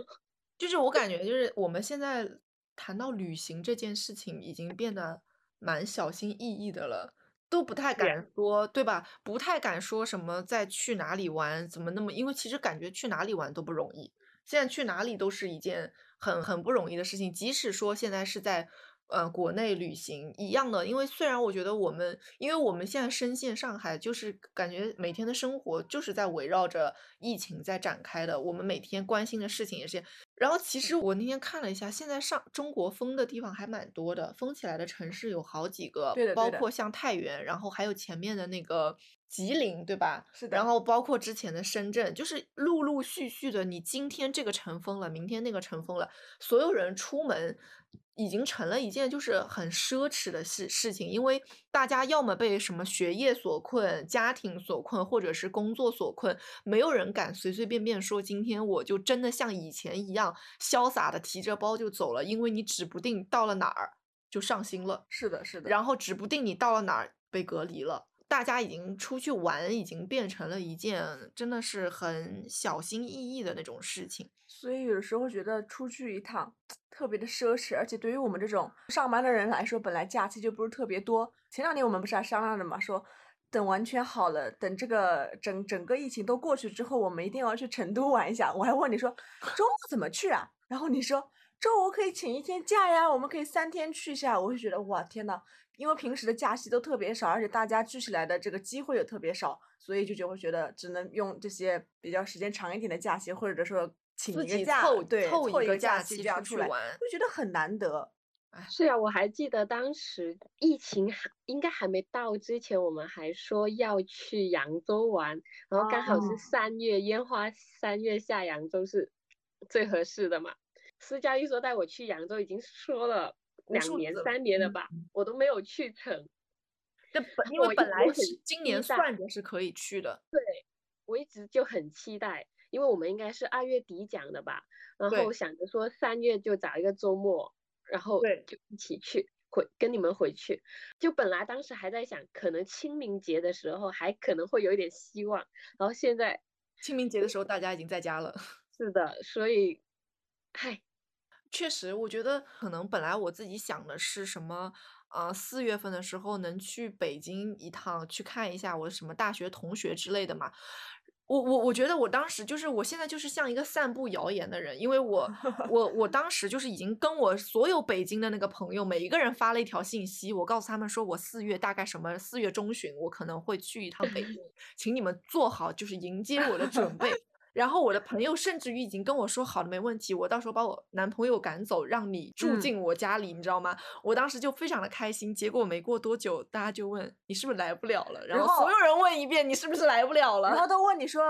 就是我感觉，就是我们现在谈到旅行这件事情，已经变得蛮小心翼翼的了，都不太敢说，对吧？不太敢说什么再去哪里玩，怎么那么，因为其实感觉去哪里玩都不容易，现在去哪里都是一件很很不容易的事情，即使说现在是在。呃，国内旅行一样的，因为虽然我觉得我们，因为我们现在深陷上海，就是感觉每天的生活就是在围绕着疫情在展开的，我们每天关心的事情也是。然后其实我那天看了一下，现在上中国封的地方还蛮多的，封起来的城市有好几个，对的对的包括像太原，然后还有前面的那个吉林，对吧？是的然后包括之前的深圳，就是陆陆续续的，你今天这个城封了，明天那个城封了，所有人出门已经成了一件就是很奢侈的事事情，因为大家要么被什么学业所困、家庭所困，或者是工作所困，没有人敢随随便便说今天我就真的像以前一样潇洒的提着包就走了，因为你指不定到了哪儿就上心了。是的，是的。然后指不定你到了哪儿被隔离了。大家已经出去玩，已经变成了一件真的是很小心翼翼的那种事情。所以有的时候觉得出去一趟特别的奢侈，而且对于我们这种上班的人来说，本来假期就不是特别多。前两天我们不是还商量着嘛，说等完全好了，等这个整整个疫情都过去之后，我们一定要去成都玩一下。我还问你说周末怎么去啊？然后你说周五可以请一天假呀，我们可以三天去一下。我就觉得哇天呐，因为平时的假期都特别少，而且大家聚起来的这个机会也特别少，所以就就会觉得只能用这些比较时间长一点的假期，或者说请一个假，凑对，凑一个凑假假期这样出去玩就觉得很难得。是啊，我还记得当时疫情还应该还没到之前，我们还说要去扬州玩，然后刚好是哦三月，烟花三月下扬州是最合适的嘛。私家一说带我去扬州，已经说了无两年、三年了嗯吧，我都没有去成。这本因我为本来是今年算着是可以去的，对我一直就很期待，因为我们应该是二月底讲的吧，然后想着说三月就找一个周末，然后对就一起去回跟你们回去。就本来当时还在想，可能清明节的时候还可能会有一点希望，然后现在清明节的时候大家已经在家了。是的，所以，唉，确实，我觉得可能本来我自己想的是什么，呃，四月份的时候能去北京一趟，去看一下我什么大学同学之类的嘛。我我我觉得我当时就是我现在就是像一个散布谣言的人，因为我 我我当时就是已经跟我所有北京的那个朋友每一个人发了一条信息，我告诉他们说我四月大概什么四月中旬我可能会去一趟北京，请你们做好就是迎接我的准备。然后我的朋友甚至于已经跟我说好了，没问题，我到时候把我男朋友赶走，让你住嗯进我家里，你知道吗？我当时就非常的开心。结果没过多久，大家就问你是不是来不了了，然后所有人问一遍你是不是来不了了，然后都问你说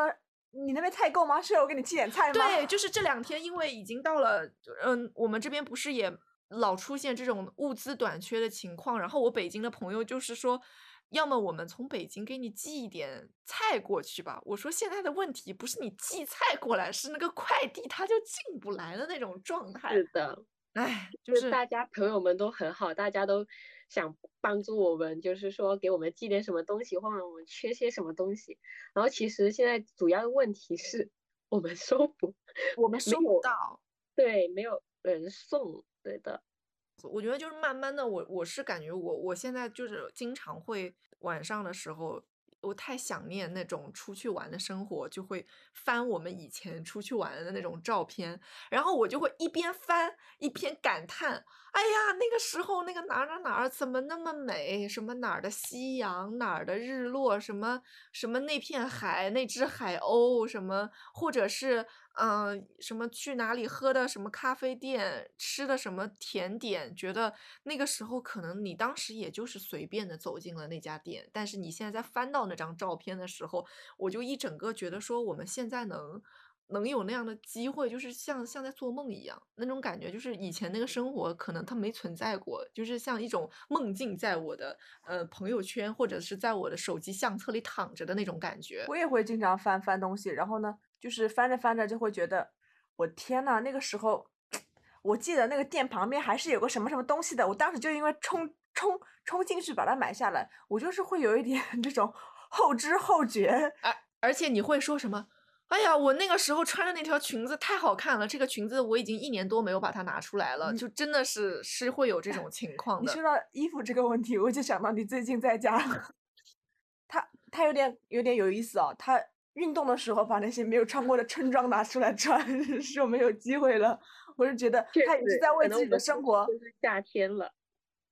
你那边菜够吗？需要我给你寄点菜吗？对，就是这两天，因为已经到了，嗯，我们这边不是也老出现这种物资短缺的情况，然后我北京的朋友就是说，要么我们从北京给你寄一点菜过去吧。我说现在的问题不是你寄菜过来，是那个快递它就进不来的那种状态是。的，哎，就就是大家朋友们都很好，大家都想帮助我们，就是说给我们寄点什么东西，或者我们缺些什么东西。然后其实现在主要的问题是我们收不，我们收不到。对，没有人送，对的。我觉得就是慢慢的，我我是感觉我我现在就是经常会晚上的时候，我太想念那种出去玩的生活，就会翻我们以前出去玩的那种照片，然后我就会一边翻一边感叹，哎呀，那个时候那个哪哪哪儿怎么那么美？什么哪儿的夕阳，哪儿的日落，什么什么那片海，那只海鸥，什么或者是嗯、什么去哪里喝的什么咖啡店，吃的什么甜点，觉得那个时候可能你当时也就是随便的走进了那家店，但是你现在在翻到那张照片的时候，我就一整个觉得说我们现在能。能有那样的机会，就是像像在做梦一样，那种感觉就是以前那个生活可能它没存在过，就是像一种梦境在我的呃朋友圈或者是在我的手机相册里躺着的那种感觉。我也会经常翻翻东西，然后呢，就是翻着翻着就会觉得，我天呐，那个时候，我记得那个店旁边还是有个什么什么东西的，我当时就因为冲冲冲进去把它买下来，我就是会有一点这种后知后觉，而而且你会说什么？哎呀，我那个时候穿的那条裙子太好看了，这个裙子我已经一年多没有把它拿出来了，你就真的是是会有这种情况的你说。到衣服这个问题，我就想到你最近在家，他他有点有点有意思哦。他运动的时候把那些没有穿过的春装拿出来穿，是我没有机会了。我是觉得确他也是在为自己的生活。就是夏天了，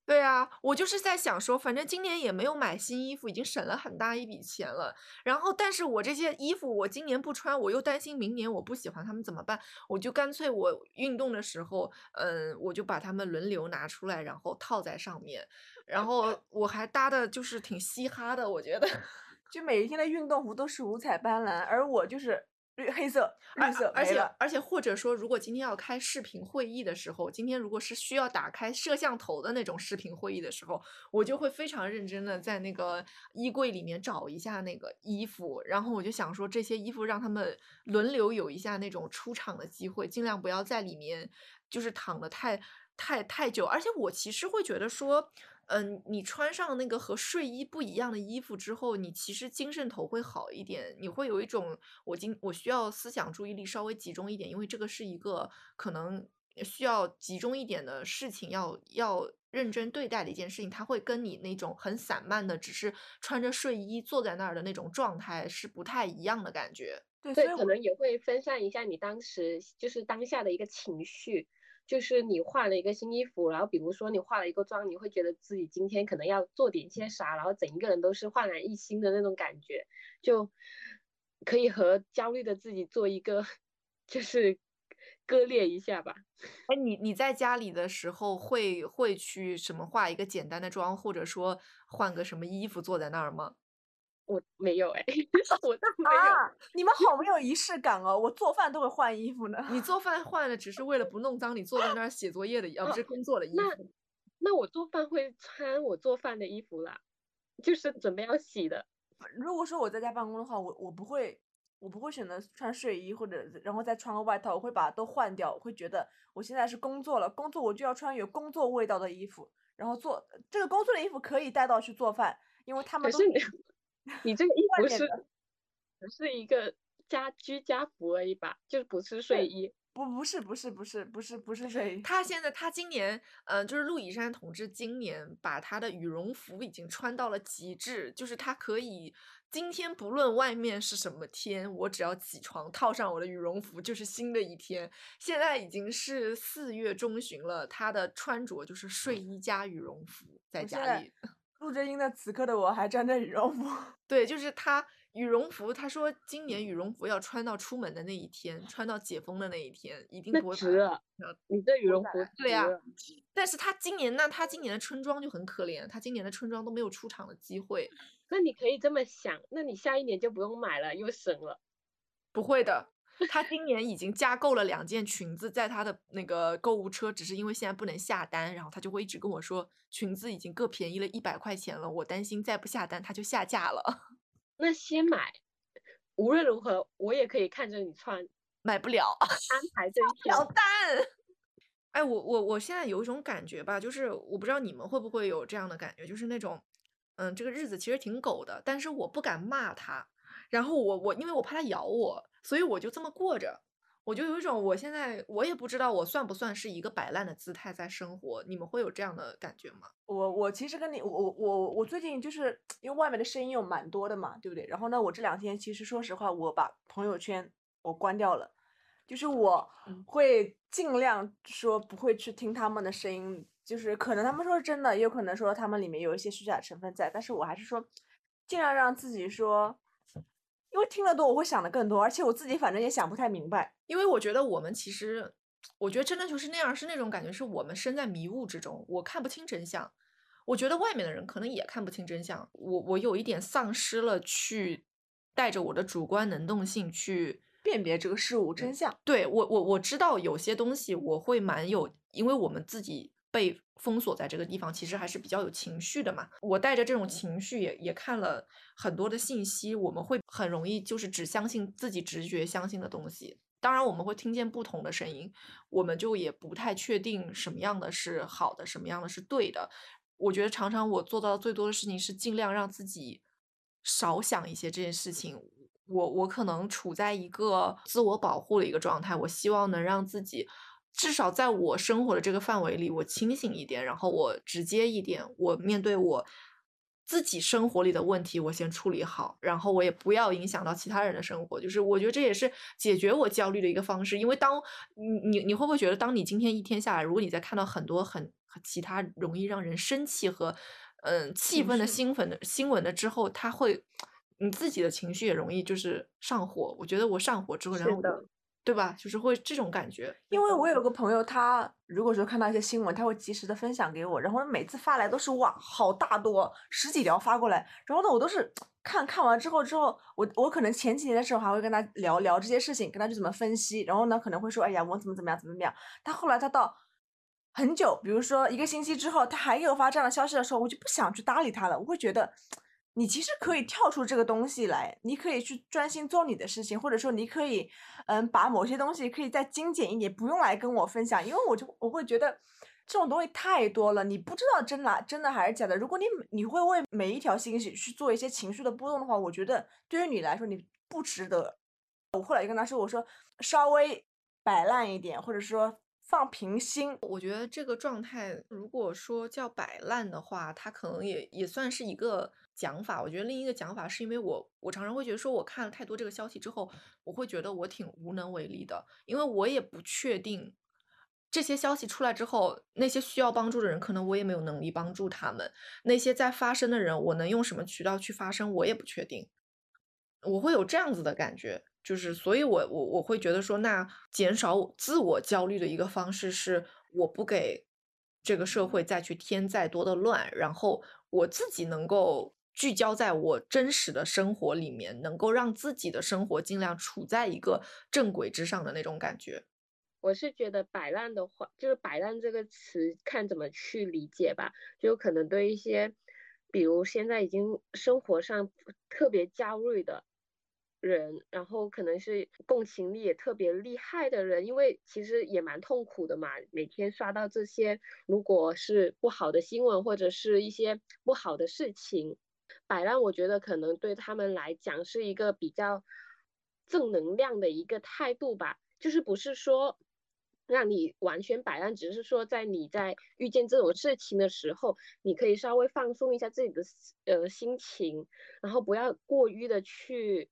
对啊，我就是在想说，反正今年也没有买新衣服，已经省了很大一笔钱了。然后，但是我这些衣服我今年不穿，我又担心明年我不喜欢它们怎么办？我就干脆我运动的时候，嗯，我就把它们轮流拿出来，然后套在上面。然后我还搭的就是挺嘻哈的，我觉得。就每一天的运动服都是五彩斑斓，而我就是绿黑色、绿色而且。而且或者说，如果今天要开视频会议的时候，今天如果是需要打开摄像头的那种视频会议的时候，我就会非常认真的在那个衣柜里面找一下那个衣服，然后我就想说这些衣服让他们轮流有一下那种出场的机会，尽量不要在里面就是躺的太太太久。而且我其实会觉得说。嗯，你穿上那个和睡衣不一样的衣服之后，你其实精神头会好一点，你会有一种我今我需要思想注意力稍微集中一点，因为这个是一个可能需要集中一点的事情，要要认真对待的一件事情，它会跟你那种很散漫的，只是穿着睡衣坐在那儿的那种状态是不太一样的感觉。对，所以，可能也会分散一下你当时就是当下的一个情绪，就是你换了一个新衣服，然后比如说你化了一个妆，你会觉得自己今天可能要做点些啥，然后整一个人都是焕然一新的那种感觉，就可以和焦虑的自己做一个就是割裂一下吧。哎，你你在家里的时候会会去什么化一个简单的妆，或者说换个什么衣服坐在那儿吗？我没有哎，我倒没有。啊，你们好 没有仪式感哦！我做饭都会换衣服呢。你做饭换了，只是为了不弄脏你坐在那儿写作业的，而，不是工作的衣那服。那我做饭会穿我做饭的衣服啦，就是准备要洗的。如果说我在家办公的话，我我不会，我不会选择穿睡衣或者然后再穿个外套，我会把它都换掉。我会觉得我现在是工作了，工作我就要穿有工作味道的衣服，然后做这个工作的衣服可以带到去做饭，因为他们都是你你这个衣服是只是一个家居家服而已吧，就是不是睡衣。不不是不是不是不是不是睡衣。他现在，他今年，嗯、就是陆以山同志今年把他的羽绒服已经穿到了极致，就是他可以今天不论外面是什么天，我只要起床套上我的羽绒服，就是新的一天。现在已经是四月中旬了，他的穿着就是睡衣加羽绒服，在家里。录着音的此刻的我还穿着羽绒服。对，就是他羽绒服，他说今年羽绒服要穿到出门的那一天，穿到解封的那一天，一定不会值你这羽绒服对呀但是他今年那他今年的春装就很可怜，他今年的春装都没有出场的机会。那你可以这么想，那你下一年就不用买了，又省了。不会的，他今年已经加购了两件裙子在他的那个购物车，只是因为现在不能下单，然后他就会一直跟我说裙子已经各便宜了一百块钱了，我担心再不下单它就下架了，那先买，无论如何我也可以看着你穿，买不了。安排这一天。小蛋。哎，我我我现在有一种感觉吧，就是我不知道你们会不会有这样的感觉，就是那种，嗯，这个日子其实挺狗的，但是我不敢骂他，然后我我因为我怕它咬我，所以我就这么过着，我就有一种我现在我也不知道我算不算是一个摆烂的姿态在生活，你们会有这样的感觉吗？我我其实跟你我我我我最近就是因为外面的声音有蛮多的嘛，对不对？然后呢，我这两天其实说实话，我把朋友圈我关掉了，就是我嗯会尽量说不会去听他们的声音，就是可能他们说是真的，也有可能说他们里面有一些虚假成分在，但是我还是说尽量让自己说，因为听得多我会想的更多，而且我自己反正也想不太明白。因为我觉得我们其实，我觉得真的就是那样，是那种感觉，是我们身在迷雾之中，我看不清真相。我觉得外面的人可能也看不清真相，我我有一点丧失了去带着我的主观能动性去辨别这个事物真相，对我我我知道有些东西我会蛮有，因为我们自己被封锁在这个地方，其实还是比较有情绪的嘛。我带着这种情绪也也看了很多的信息，我们会很容易就是只相信自己直觉相信的东西。当然，我们会听见不同的声音，我们就也不太确定什么样的是好的，什么样的是对的。我觉得常常我做到最多的事情是尽量让自己少想一些这件事情。我我可能处在一个自我保护的一个状态，我希望能让自己至少在我生活的这个范围里，我清醒一点，然后我直接一点，我面对我自己生活里的问题，我先处理好，然后我也不要影响到其他人的生活。就是我觉得这也是解决我焦虑的一个方式，因为当你你你会不会觉得，当你今天一天下来，如果你在看到很多很很其他容易让人生气和嗯气情愤的绪新闻的新闻的之后，他会你自己的情绪也容易就是上火。我觉得我上火之后，然后我的对吧？就是会这种感觉。因为我有个朋友，他如果说看到一些新闻，他会及时的分享给我，然后每次发来都是哇，好大多，十几条发过来，然后呢，我都是看看完之后之后，我我可能前几年的时候还会跟他聊聊这些事情，跟他去怎么分析，然后呢，可能会说，哎呀，我怎么怎么样，怎么怎么样。他后来他到很久，比如说一个星期之后，他还给我发这样的消息的时候，我就不想去搭理他了，我会觉得。你其实可以跳出这个东西来，你可以去专心做你的事情，或者说你可以，嗯，把某些东西可以再精简一点，不用来跟我分享，因为我就我会觉得这种东西太多了，你不知道真的真的还是假的。如果你你会为每一条信息去做一些情绪的波动的话，我觉得对于你来说你不值得。我后来就跟他说，我说稍微摆烂一点，或者说放平心。我觉得这个状态，如果说叫摆烂的话，它可能也也算是一个讲法。我觉得另一个讲法是因为我我常常会觉得说，我看了太多这个消息之后，我会觉得我挺无能为力的，因为我也不确定这些消息出来之后，那些需要帮助的人，可能我也没有能力帮助他们；那些在发声的人，我能用什么渠道去发声，我也不确定。我会有这样子的感觉。就是，所以我我我会觉得说，那减少自我焦虑的一个方式是，我不给这个社会再去添再多的乱，然后我自己能够聚焦在我真实的生活里面，能够让自己的生活尽量处在一个正轨之上的那种感觉。我是觉得摆烂的话，就是摆烂这个词，看怎么去理解吧。就可能对一些，比如现在已经生活上特别焦虑的。人，然后可能是共情力也特别厉害的人，因为其实也蛮痛苦的嘛。每天刷到这些，如果是不好的新闻或者是一些不好的事情，摆烂，我觉得可能对他们来讲是一个比较正能量的一个态度吧。就是不是说让你完全摆烂，只是说在你在遇见这种事情的时候，你可以稍微放松一下自己的呃心情，然后不要过于的去。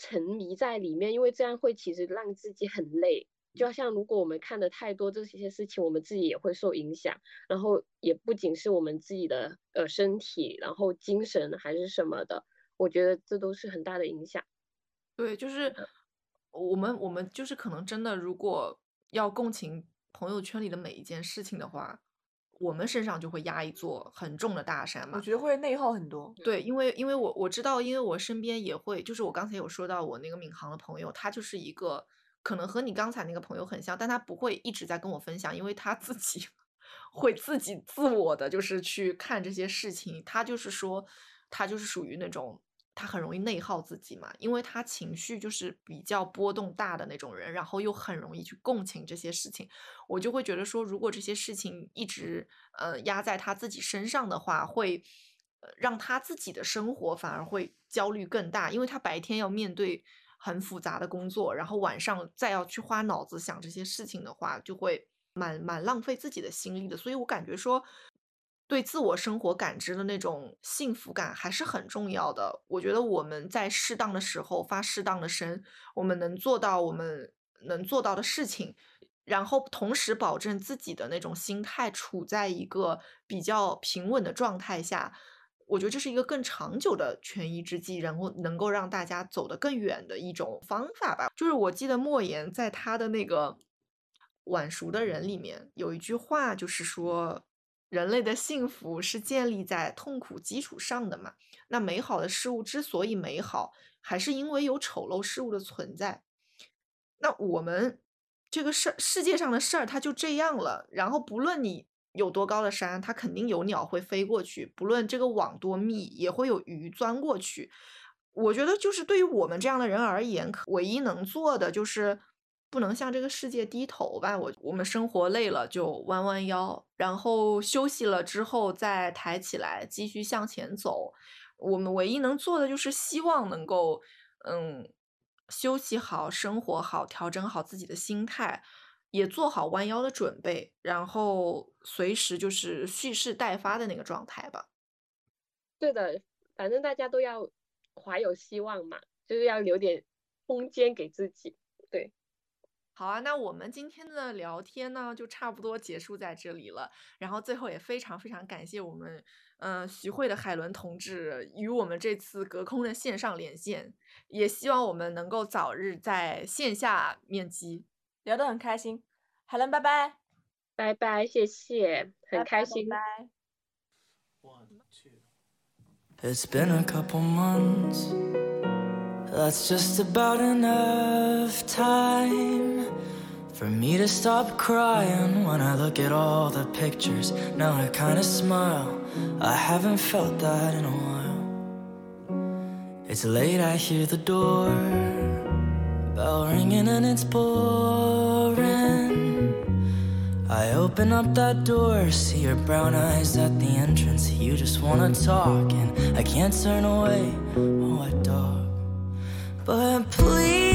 沉迷在里面，因为这样会其实让自己很累。就像如果我们看的太多这些事情，我们自己也会受影响。然后也不仅是我们自己的呃身体，然后精神还是什么的，我觉得这都是很大的影响。对，就是我们我们就是可能真的，如果要共情朋友圈里的每一件事情的话。我们身上就会压一座很重的大山嘛，我觉得会内耗很多。对，因为因为我我知道，因为我身边也会，就是我刚才有说到我那个闵行的朋友，他就是一个可能和你刚才那个朋友很像，但他不会一直在跟我分享，因为他自己 会自己自我的就是去看这些事情，他就是说他就是属于那种。他很容易内耗自己嘛，因为他情绪就是比较波动大的那种人，然后又很容易去共情这些事情。我就会觉得说，如果这些事情一直呃压在他自己身上的话，会让他自己的生活反而会焦虑更大，因为他白天要面对很复杂的工作，然后晚上再要去花脑子想这些事情的话，就会蛮蛮浪费自己的心力的。所以我感觉说。对自我生活感知的那种幸福感还是很重要的。我觉得我们在适当的时候发适当的声，我们能做到我们能做到的事情，然后同时保证自己的那种心态处在一个比较平稳的状态下，我觉得这是一个更长久的权宜之计，然后能够让大家走得更远的一种方法吧。就是我记得莫言在他的那个晚熟的人里面有一句话，就是说。人类的幸福是建立在痛苦基础上的嘛？那美好的事物之所以美好，还是因为有丑陋事物的存在。那我们这个事儿世界上的事儿，它就这样了。然后不论你有多高的山，它肯定有鸟会飞过去；不论这个网多密，也会有鱼钻过去。我觉得，就是对于我们这样的人而言，唯一能做的就是。不能向这个世界低头吧？我我们生活累了就弯弯腰，然后休息了之后再抬起来继续向前走。我们唯一能做的就是希望能够，嗯，休息好，生活好，调整好自己的心态，也做好弯腰的准备，然后随时就是蓄势待发的那个状态吧。对的，反正大家都要怀有希望嘛，就是要留点空间给自己。对。好啊，那我们今天的聊天呢，就差不多结束在这里了。然后最后也非常非常感谢我们，嗯，徐汇的海伦同志与我们这次隔空的线上连线，也希望我们能够早日在线下面基，聊得很开心。海伦，拜拜，拜拜，谢谢，很开心。That's just about enough time for me to stop crying when I look at all the pictures. Now I kinda smile, I haven't felt that in a while. It's late, I hear the door bell ringing and it's boring. I open up that door, see your brown eyes at the entrance. You just wanna talk, and I can't turn away. Oh, I dog. But please